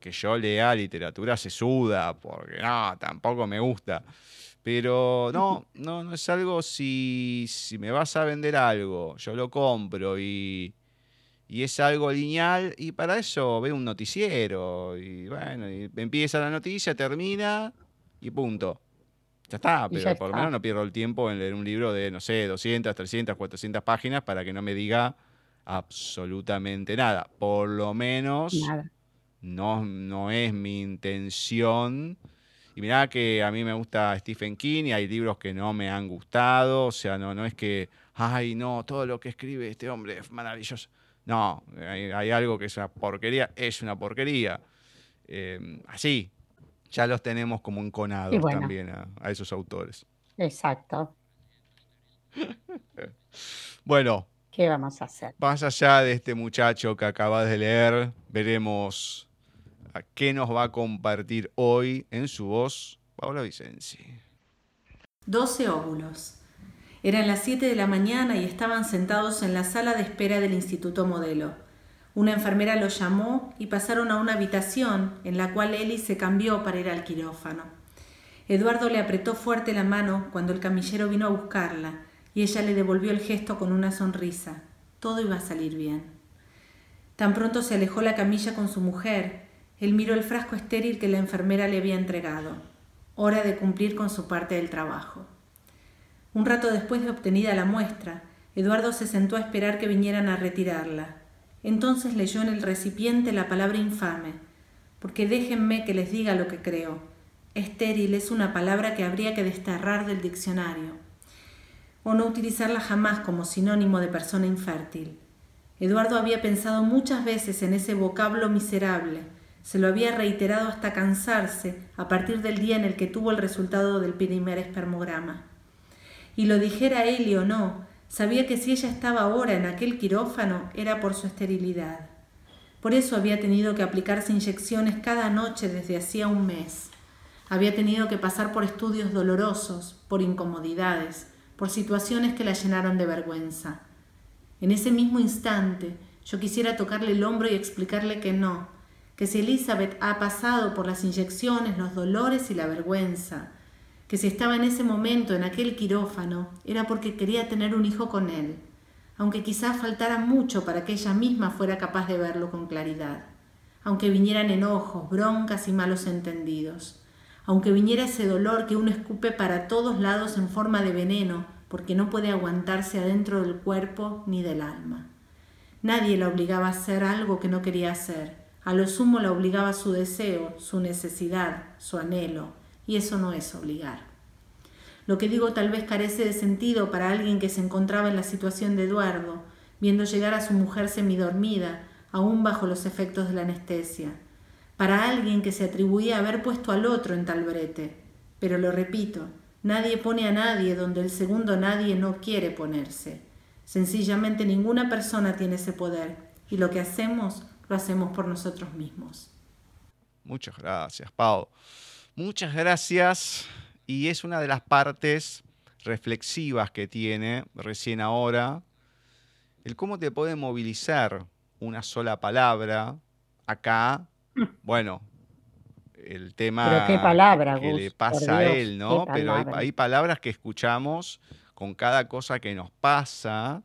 que yo lea literatura sesuda, porque no, tampoco me gusta. Pero no, no, no es algo si, si me vas a vender algo, yo lo compro y, y es algo lineal y para eso veo un noticiero y bueno, y empieza la noticia, termina y punto. Ya está, pero ya por lo menos no pierdo el tiempo en leer un libro de, no sé, 200, 300, 400 páginas para que no me diga absolutamente nada. Por lo menos Nada. no, no es mi intención. Y mirá que a mí me gusta Stephen King y hay libros que no me han gustado. O sea, no, no es que, ay, no, todo lo que escribe este hombre es maravilloso. No, hay, hay algo que es una porquería, es una porquería. Eh, así, ya los tenemos como enconados bueno. también a, a esos autores. Exacto. Bueno, ¿Qué vamos a hacer? más allá de este muchacho que acabas de leer, veremos a qué nos va a compartir hoy en su voz Paula Vicenzi. 12 óvulos. Eran las 7 de la mañana y estaban sentados en la sala de espera del Instituto Modelo. Una enfermera los llamó y pasaron a una habitación en la cual Eli se cambió para ir al quirófano. Eduardo le apretó fuerte la mano cuando el camillero vino a buscarla y ella le devolvió el gesto con una sonrisa. Todo iba a salir bien. Tan pronto se alejó la camilla con su mujer, él miró el frasco estéril que la enfermera le había entregado. Hora de cumplir con su parte del trabajo. Un rato después de obtenida la muestra, Eduardo se sentó a esperar que vinieran a retirarla. Entonces leyó en el recipiente la palabra infame, porque déjenme que les diga lo que creo. Estéril es una palabra que habría que desterrar del diccionario, o no utilizarla jamás como sinónimo de persona infértil. Eduardo había pensado muchas veces en ese vocablo miserable, se lo había reiterado hasta cansarse a partir del día en el que tuvo el resultado del primer espermograma. Y lo dijera Eli o no, sabía que si ella estaba ahora en aquel quirófano era por su esterilidad. Por eso había tenido que aplicarse inyecciones cada noche desde hacía un mes. Había tenido que pasar por estudios dolorosos, por incomodidades, por situaciones que la llenaron de vergüenza. En ese mismo instante yo quisiera tocarle el hombro y explicarle que no, que si Elizabeth ha pasado por las inyecciones, los dolores y la vergüenza, que si estaba en ese momento en aquel quirófano era porque quería tener un hijo con él, aunque quizás faltara mucho para que ella misma fuera capaz de verlo con claridad, aunque vinieran enojos, broncas y malos entendidos, aunque viniera ese dolor que uno escupe para todos lados en forma de veneno, porque no puede aguantarse adentro del cuerpo ni del alma. Nadie la obligaba a hacer algo que no quería hacer, a lo sumo la obligaba su deseo, su necesidad, su anhelo, y eso no es obligar. Lo que digo tal vez carece de sentido para alguien que se encontraba en la situación de Eduardo, viendo llegar a su mujer semidormida, aún bajo los efectos de la anestesia, para alguien que se atribuía haber puesto al otro en tal brete. Pero lo repito, nadie pone a nadie donde el segundo nadie no quiere ponerse. Sencillamente ninguna persona tiene ese poder, y lo que hacemos lo hacemos por nosotros mismos. Muchas gracias, Pau. Muchas gracias. Y es una de las partes reflexivas que tiene recién ahora, el cómo te puede movilizar una sola palabra acá. Bueno, el tema Pero qué palabra, que Gus, le pasa a él, ¿no? Pero hay palabras que escuchamos con cada cosa que nos pasa,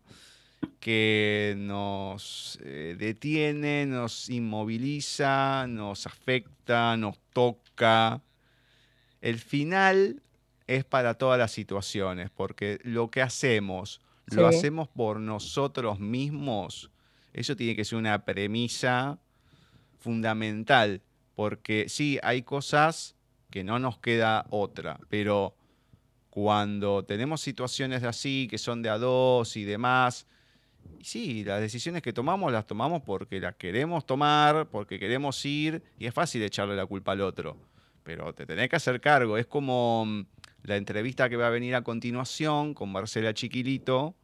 que nos eh, detiene, nos inmoviliza, nos afecta, nos toca. El final es para todas las situaciones, porque lo que hacemos, lo hacemos por nosotros mismos. Eso tiene que ser una premisa fundamental, porque sí, hay cosas que no nos queda otra. Pero cuando tenemos situaciones así, que son de a dos y demás, sí, las decisiones que tomamos las tomamos porque las queremos tomar, porque queremos ir, y es fácil echarle la culpa al otro. Pero te tenés que hacer cargo. Es como mm, la entrevista que va a venir a continuación con Marcela Chiquilito,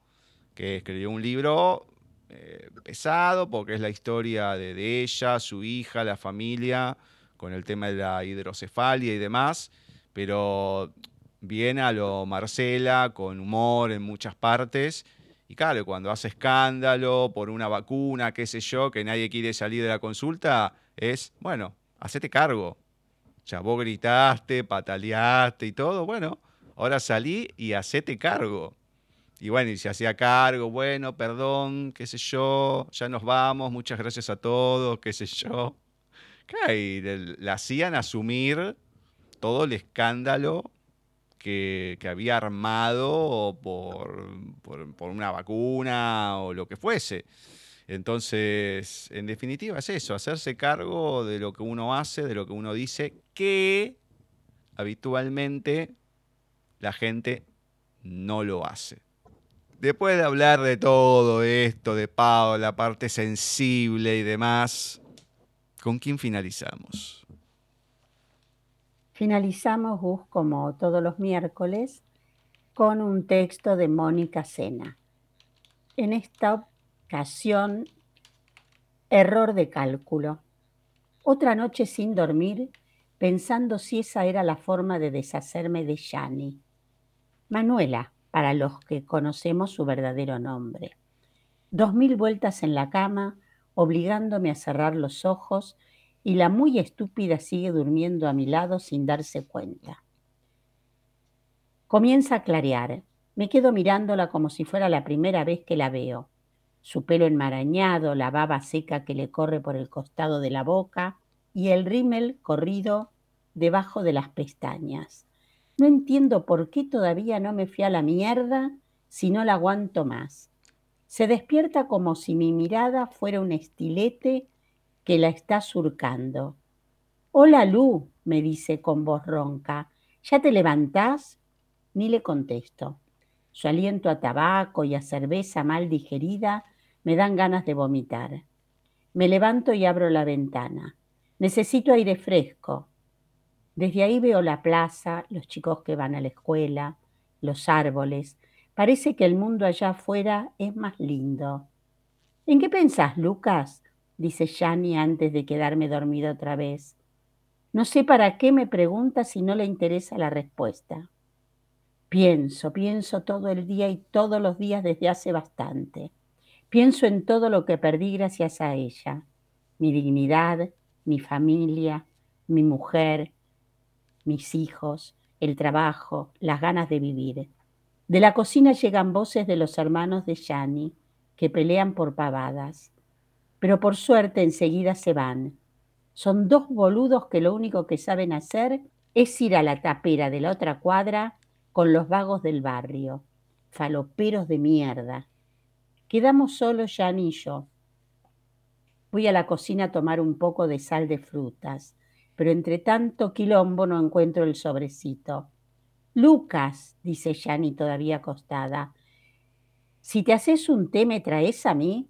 que escribió un libro eh, pesado porque es la historia de, ella, su hija, la familia, con el tema de la hidrocefalia y demás, pero viene a lo Marcela, con humor en muchas partes. Y claro, cuando hace escándalo por una vacuna, qué sé yo, que nadie quiere salir de la consulta, es, bueno, hacete cargo. Ya vos gritaste, pataleaste y todo, bueno, ahora salí y hacete cargo. Y bueno, y se hacía cargo, bueno, perdón, qué sé yo, ya nos vamos, muchas gracias a todos, qué sé yo. Y la hacían asumir todo el escándalo que, había armado por, por, una vacuna o lo que fuese. Entonces, en definitiva es eso, hacerse cargo de lo que uno hace, de lo que uno dice, que habitualmente la gente no lo hace. Después de hablar de todo esto, de Pau, la parte sensible y demás, ¿con quién finalizamos? Finalizamos, Gus, como todos los miércoles, con un texto de Mónica Sena. En esta ocasión, error de cálculo. Otra noche sin dormir, pensando si esa era la forma de deshacerme de Yani. Manuela, para los que conocemos su verdadero nombre. Dos mil vueltas en la cama, obligándome a cerrar los ojos, y la muy estúpida sigue durmiendo a mi lado sin darse cuenta. Comienza a clarear. Me quedo mirándola como si fuera la primera vez que la veo. Su pelo enmarañado, la baba seca que le corre por el costado de la boca y el rímel corrido debajo de las pestañas. No entiendo por qué todavía no me fui a la mierda si no la aguanto más. Se despierta como si mi mirada fuera un estilete que la está surcando. Hola Lu, me dice con voz ronca. ¿Ya te levantás? Ni le contesto. Su aliento a tabaco y a cerveza mal digerida me dan ganas de vomitar. Me levanto y abro la ventana. Necesito aire fresco. Desde ahí veo la plaza, los chicos que van a la escuela, los árboles. Parece que el mundo allá afuera es más lindo. ¿En qué pensás, Lucas? dice Yani antes de quedarme dormido otra vez. No sé para qué me pregunta si no le interesa la respuesta. Pienso, pienso todo el día y todos los días desde hace bastante. Pienso en todo lo que perdí gracias a ella. Mi dignidad, mi familia, mi mujer, mis hijos, el trabajo, las ganas de vivir. De la cocina llegan voces de los hermanos de Yani, que pelean por pavadas. Pero por suerte enseguida se van. Son dos boludos que lo único que saben hacer es ir a la tapera de la otra cuadra con los vagos del barrio. Faloperos de mierda. Quedamos solos Yani y yo. Voy a la cocina a tomar un poco de sal de frutas pero entre tanto quilombo no encuentro el sobrecito. Lucas, dice Yani todavía acostada, si te haces un té, ¿me traes a mí?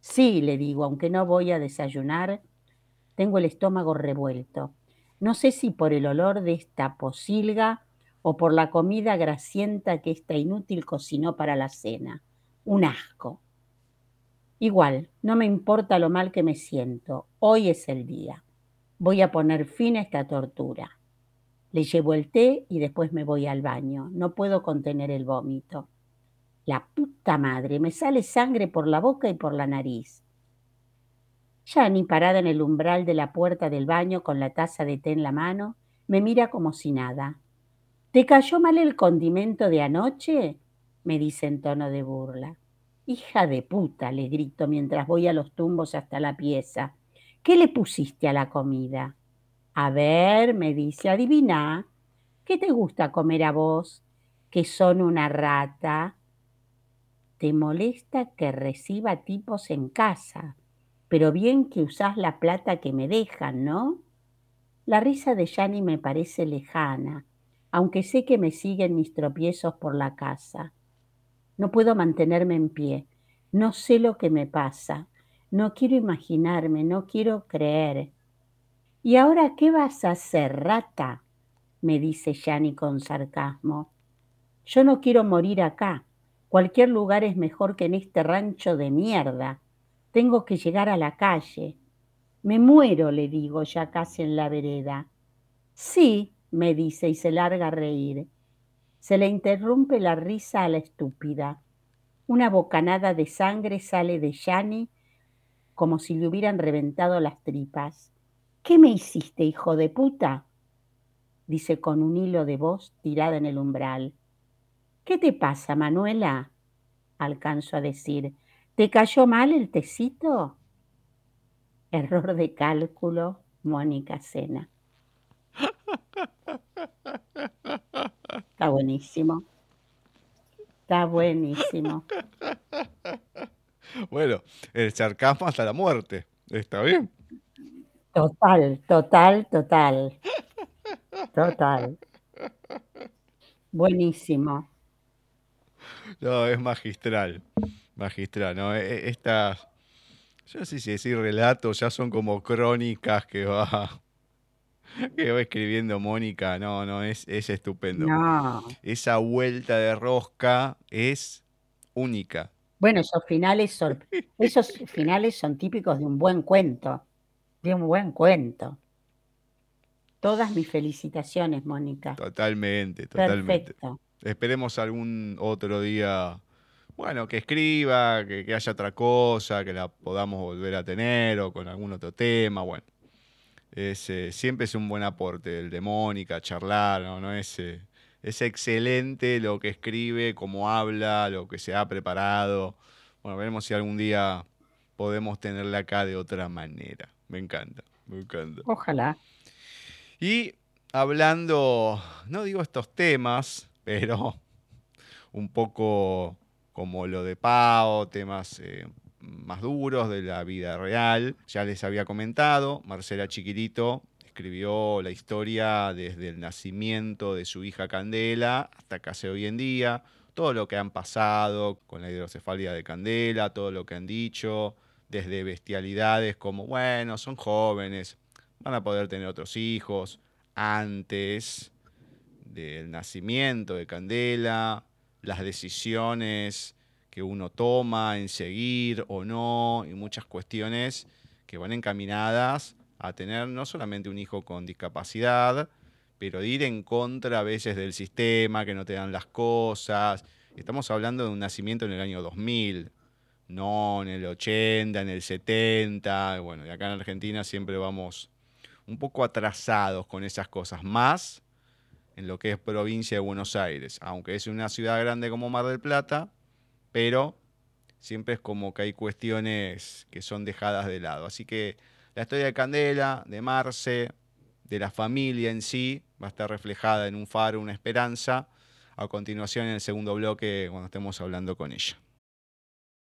Sí, le digo, aunque no voy a desayunar, tengo el estómago revuelto. No sé si por el olor de esta posilga o por la comida grasienta que esta inútil cocinó para la cena. Un asco. Igual, no me importa lo mal que me siento. Hoy es el día. Voy a poner fin a esta tortura. Le llevo el té y después me voy al baño. No puedo contener el vómito. La puta madre, me sale sangre por la boca y por la nariz. Ya ni parada en el umbral de la puerta del baño con la taza de té en la mano, me mira como si nada. ¿Te cayó mal el condimento de anoche? me dice en tono de burla. Hija de puta, le grito mientras voy a los tumbos hasta la pieza. ¿Qué le pusiste a la comida? A ver, me dice, adivina, ¿qué te gusta comer a vos? Que son una rata. Te molesta que reciba tipos en casa, pero bien que usás la plata que me dejan, ¿no? La risa de Yanni me parece lejana, aunque sé que me siguen mis tropiezos por la casa. No puedo mantenerme en pie, no sé lo que me pasa, no quiero imaginarme, no quiero creer. ¿Y ahora qué vas a hacer, rata? me dice Yanni con sarcasmo. Yo no quiero morir acá. Cualquier lugar es mejor que en este rancho de mierda. Tengo que llegar a la calle. Me muero, le digo, ya casi en la vereda. Sí, me dice y se larga a reír. Se le interrumpe la risa a la estúpida. Una bocanada de sangre sale de Yanni como si le hubieran reventado las tripas. ¿Qué me hiciste, hijo de puta? dice con un hilo de voz tirada en el umbral. ¿Qué te pasa, Manuela? alcanzo a decir. ¿Te cayó mal el tecito? Error de cálculo, Mónica Cena. Está buenísimo. Está buenísimo. Bueno, el sarcasmo hasta la muerte. ¿Está bien? Total, total, total. Total. Buenísimo. No, es magistral. Magistral, ¿no? E, e, Estas, yo no sé si decir relatos, ya son como crónicas que va, que va escribiendo Mónica. No, no, es, es estupendo. No. Esa vuelta de rosca es única. Bueno, esos finales son, esos finales son típicos de un buen cuento. De un buen cuento. Todas mis felicitaciones, Mónica. Totalmente, totalmente. Perfecto. Esperemos algún otro día, bueno, que escriba, que, que haya otra cosa, que la podamos volver a tener o con algún otro tema. Bueno, es, eh, siempre es un buen aporte el de Mónica, charlar, ¿no? ¿No? Es, eh, es excelente lo que escribe, cómo habla, lo que se ha preparado. Bueno, veremos si algún día podemos tenerla acá de otra manera. Me encanta, me encanta. Ojalá. Y hablando, no digo estos temas, pero un poco como lo de Pau, temas eh, más duros de la vida real. Ya les había comentado, Marcela Chiquilito escribió la historia desde el nacimiento de su hija Candela hasta casi hoy en día, todo lo que han pasado con la hidrocefalia de Candela, todo lo que han dicho, desde bestialidades como, bueno, son jóvenes, van a poder tener otros hijos antes del nacimiento de Candela, las decisiones que uno toma en seguir o no, y muchas cuestiones que van encaminadas a tener no solamente un hijo con discapacidad, pero de ir en contra a veces del sistema, que no te dan las cosas. Estamos hablando de un nacimiento en el año 2000, no en el 80, en el 70. Bueno, y acá en Argentina siempre vamos un poco atrasados con esas cosas, más en lo que es provincia de Buenos Aires, aunque es una ciudad grande como Mar del Plata, pero siempre es como que hay cuestiones que son dejadas de lado. Así que la historia de Candela, de Marce, de la familia en sí, va a estar reflejada en un faro, una esperanza, a continuación en el segundo bloque cuando estemos hablando con ella.